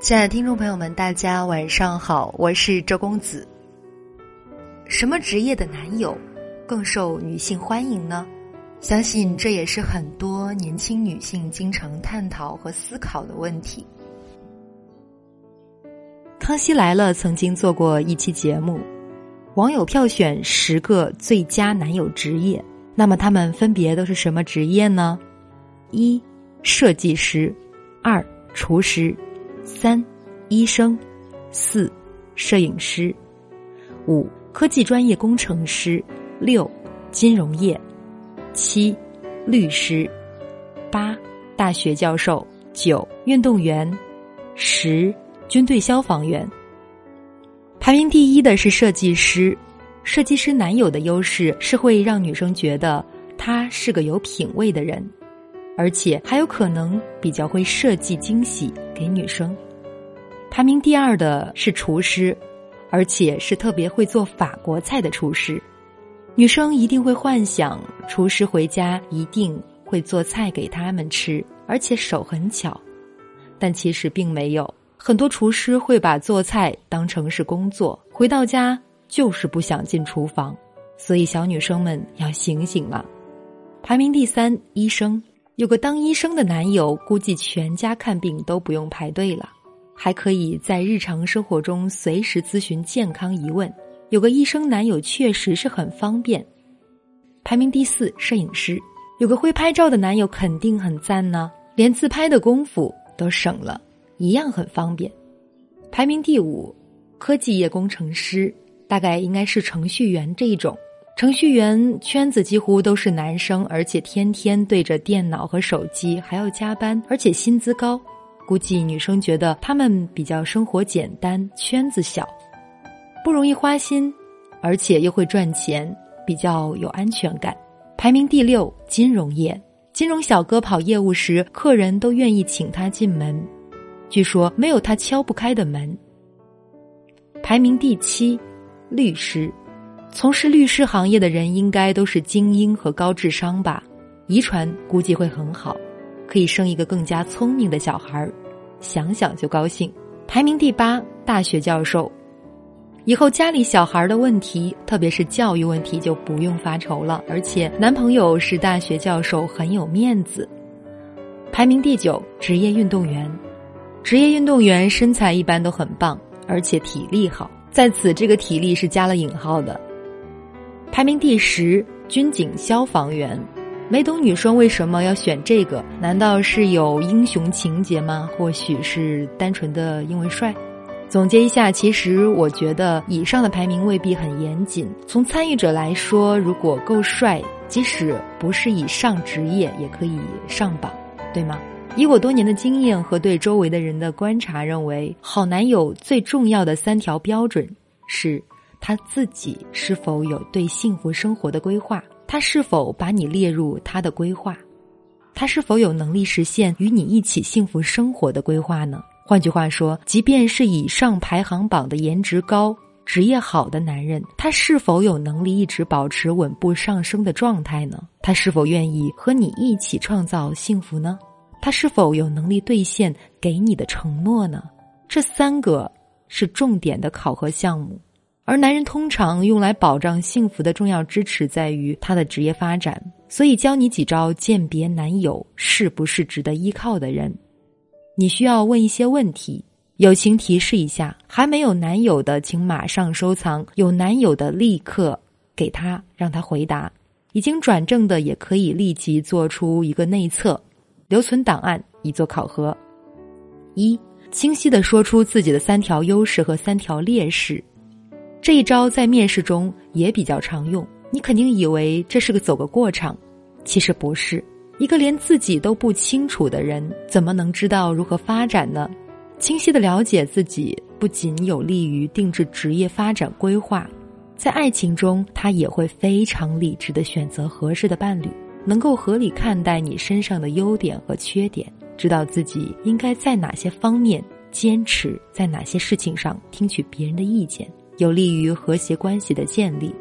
亲爱的听众朋友们，大家晚上好，我是周公子。什么职业的男友更受女性欢迎呢？相信这也是很多年轻女性经常探讨和思考的问题。康熙来了曾经做过一期节目，网友票选十个最佳男友职业，那么他们分别都是什么职业呢？一、设计师；二、厨师；三、医生；四、摄影师；五、科技专业工程师；六、金融业。七，律师；八，大学教授；九，运动员；十，军队消防员。排名第一的是设计师。设计师男友的优势是会让女生觉得他是个有品位的人，而且还有可能比较会设计惊喜给女生。排名第二的是厨师，而且是特别会做法国菜的厨师。女生一定会幻想厨师回家一定会做菜给他们吃，而且手很巧，但其实并没有。很多厨师会把做菜当成是工作，回到家就是不想进厨房。所以小女生们要醒醒了。排名第三，医生有个当医生的男友，估计全家看病都不用排队了，还可以在日常生活中随时咨询健康疑问。有个医生男友确实是很方便。排名第四，摄影师有个会拍照的男友肯定很赞呢，连自拍的功夫都省了，一样很方便。排名第五，科技业工程师大概应该是程序员这一种。程序员圈子几乎都是男生，而且天天对着电脑和手机，还要加班，而且薪资高，估计女生觉得他们比较生活简单，圈子小。不容易花心，而且又会赚钱，比较有安全感。排名第六，金融业，金融小哥跑业务时，客人都愿意请他进门，据说没有他敲不开的门。排名第七，律师，从事律师行业的人应该都是精英和高智商吧？遗传估计会很好，可以生一个更加聪明的小孩儿，想想就高兴。排名第八，大学教授。以后家里小孩的问题，特别是教育问题，就不用发愁了。而且男朋友是大学教授，很有面子。排名第九，职业运动员。职业运动员身材一般都很棒，而且体力好。在此，这个体力是加了引号的。排名第十，军警消防员。没懂女生为什么要选这个？难道是有英雄情节吗？或许是单纯的因为帅？总结一下，其实我觉得以上的排名未必很严谨。从参与者来说，如果够帅，即使不是以上职业，也可以上榜，对吗？以我多年的经验和对周围的人的观察，认为好男友最重要的三条标准是：他自己是否有对幸福生活的规划，他是否把你列入他的规划，他是否有能力实现与你一起幸福生活的规划呢？换句话说，即便是以上排行榜的颜值高、职业好的男人，他是否有能力一直保持稳步上升的状态呢？他是否愿意和你一起创造幸福呢？他是否有能力兑现给你的承诺呢？这三个是重点的考核项目，而男人通常用来保障幸福的重要支持在于他的职业发展。所以，教你几招鉴别男友是不是值得依靠的人。你需要问一些问题，友情提示一下：还没有男友的，请马上收藏；有男友的，立刻给他，让他回答；已经转正的，也可以立即做出一个内测，留存档案以做考核。一、清晰的说出自己的三条优势和三条劣势，这一招在面试中也比较常用。你肯定以为这是个走个过场，其实不是。一个连自己都不清楚的人，怎么能知道如何发展呢？清晰的了解自己，不仅有利于定制职业发展规划，在爱情中，他也会非常理智的选择合适的伴侣，能够合理看待你身上的优点和缺点，知道自己应该在哪些方面坚持，在哪些事情上听取别人的意见，有利于和谐关系的建立。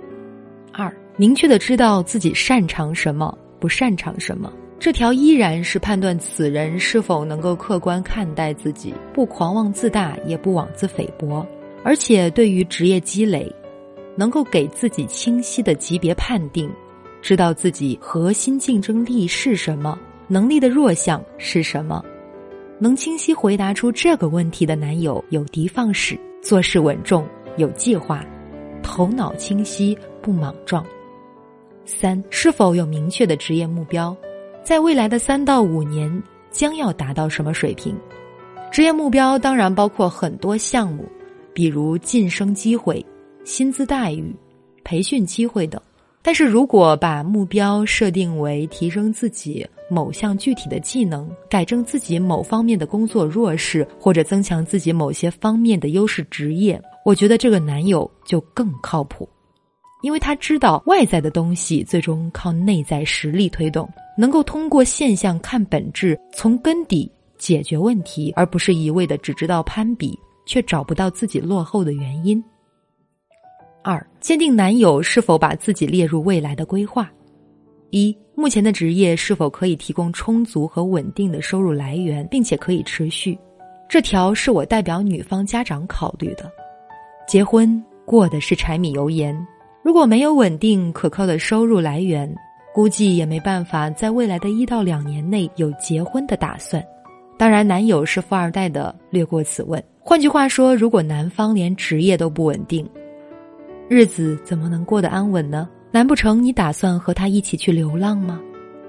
二，明确的知道自己擅长什么，不擅长什么。这条依然是判断此人是否能够客观看待自己，不狂妄自大，也不妄自菲薄，而且对于职业积累，能够给自己清晰的级别判定，知道自己核心竞争力是什么，能力的弱项是什么，能清晰回答出这个问题的男友，有的放矢，做事稳重，有计划，头脑清晰，不莽撞。三，是否有明确的职业目标？在未来的三到五年将要达到什么水平？职业目标当然包括很多项目，比如晋升机会、薪资待遇、培训机会等。但是如果把目标设定为提升自己某项具体的技能、改正自己某方面的工作弱势，或者增强自己某些方面的优势职业，我觉得这个男友就更靠谱，因为他知道外在的东西最终靠内在实力推动。能够通过现象看本质，从根底解决问题，而不是一味的只知道攀比，却找不到自己落后的原因。二、鉴定男友是否把自己列入未来的规划。一、目前的职业是否可以提供充足和稳定的收入来源，并且可以持续？这条是我代表女方家长考虑的。结婚过的是柴米油盐，如果没有稳定可靠的收入来源。估计也没办法在未来的一到两年内有结婚的打算。当然，男友是富二代的，略过此问。换句话说，如果男方连职业都不稳定，日子怎么能过得安稳呢？难不成你打算和他一起去流浪吗？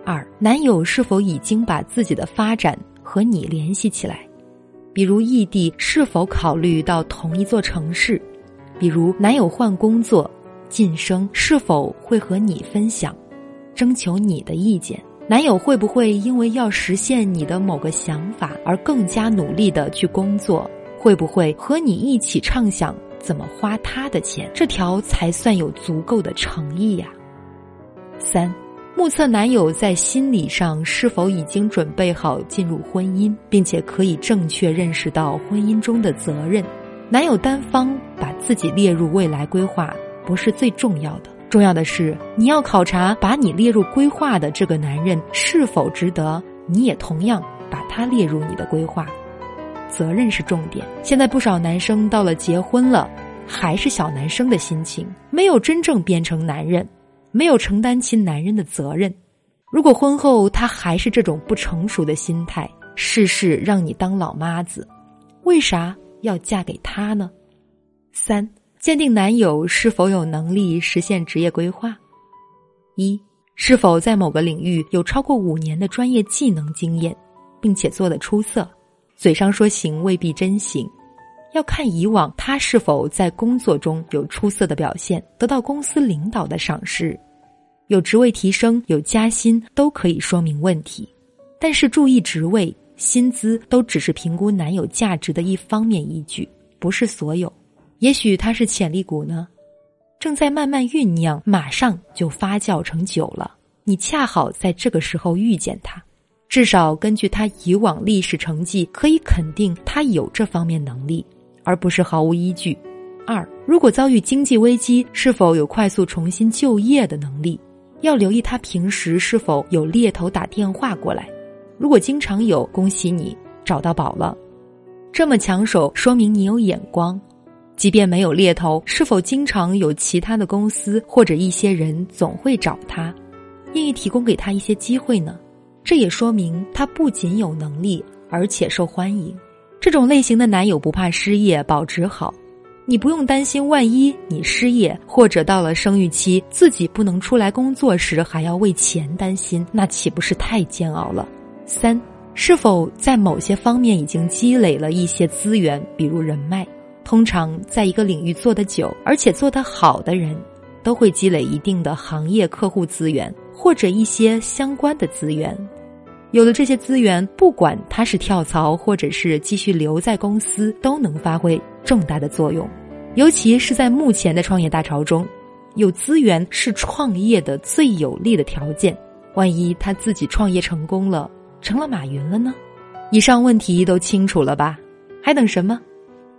二，男友是否已经把自己的发展和你联系起来？比如异地是否考虑到同一座城市？比如男友换工作、晋升是否会和你分享？征求你的意见，男友会不会因为要实现你的某个想法而更加努力的去工作？会不会和你一起畅想怎么花他的钱？这条才算有足够的诚意呀。三，目测男友在心理上是否已经准备好进入婚姻，并且可以正确认识到婚姻中的责任。男友单方把自己列入未来规划，不是最重要的。重要的是，你要考察把你列入规划的这个男人是否值得你也同样把他列入你的规划。责任是重点。现在不少男生到了结婚了，还是小男生的心情，没有真正变成男人，没有承担起男人的责任。如果婚后他还是这种不成熟的心态，事事让你当老妈子，为啥要嫁给他呢？三。鉴定男友是否有能力实现职业规划：一、是否在某个领域有超过五年的专业技能经验，并且做得出色。嘴上说行未必真行，要看以往他是否在工作中有出色的表现，得到公司领导的赏识，有职位提升、有加薪都可以说明问题。但是注意，职位、薪资都只是评估男友价值的一方面依据，不是所有。也许他是潜力股呢，正在慢慢酝酿，马上就发酵成酒了。你恰好在这个时候遇见他，至少根据他以往历史成绩，可以肯定他有这方面能力，而不是毫无依据。二，如果遭遇经济危机，是否有快速重新就业的能力？要留意他平时是否有猎头打电话过来。如果经常有，恭喜你找到宝了。这么抢手，说明你有眼光。即便没有猎头，是否经常有其他的公司或者一些人总会找他，愿意提供给他一些机会呢？这也说明他不仅有能力，而且受欢迎。这种类型的男友不怕失业，保值好，你不用担心万一你失业或者到了生育期自己不能出来工作时还要为钱担心，那岂不是太煎熬了？三，是否在某些方面已经积累了一些资源，比如人脉？通常，在一个领域做得久而且做得好的人，都会积累一定的行业客户资源或者一些相关的资源。有了这些资源，不管他是跳槽或者是继续留在公司，都能发挥重大的作用。尤其是在目前的创业大潮中，有资源是创业的最有利的条件。万一他自己创业成功了，成了马云了呢？以上问题都清楚了吧？还等什么？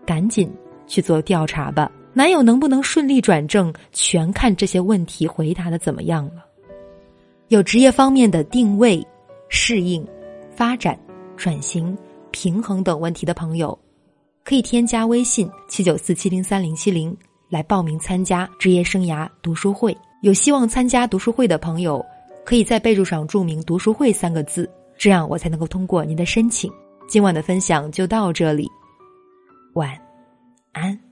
赶紧。去做调查吧，男友能不能顺利转正，全看这些问题回答的怎么样了。有职业方面的定位、适应、发展、转型、平衡等问题的朋友，可以添加微信七九四七零三零七零来报名参加职业生涯读书会。有希望参加读书会的朋友，可以在备注上注明“读书会”三个字，这样我才能够通过您的申请。今晚的分享就到这里，晚安。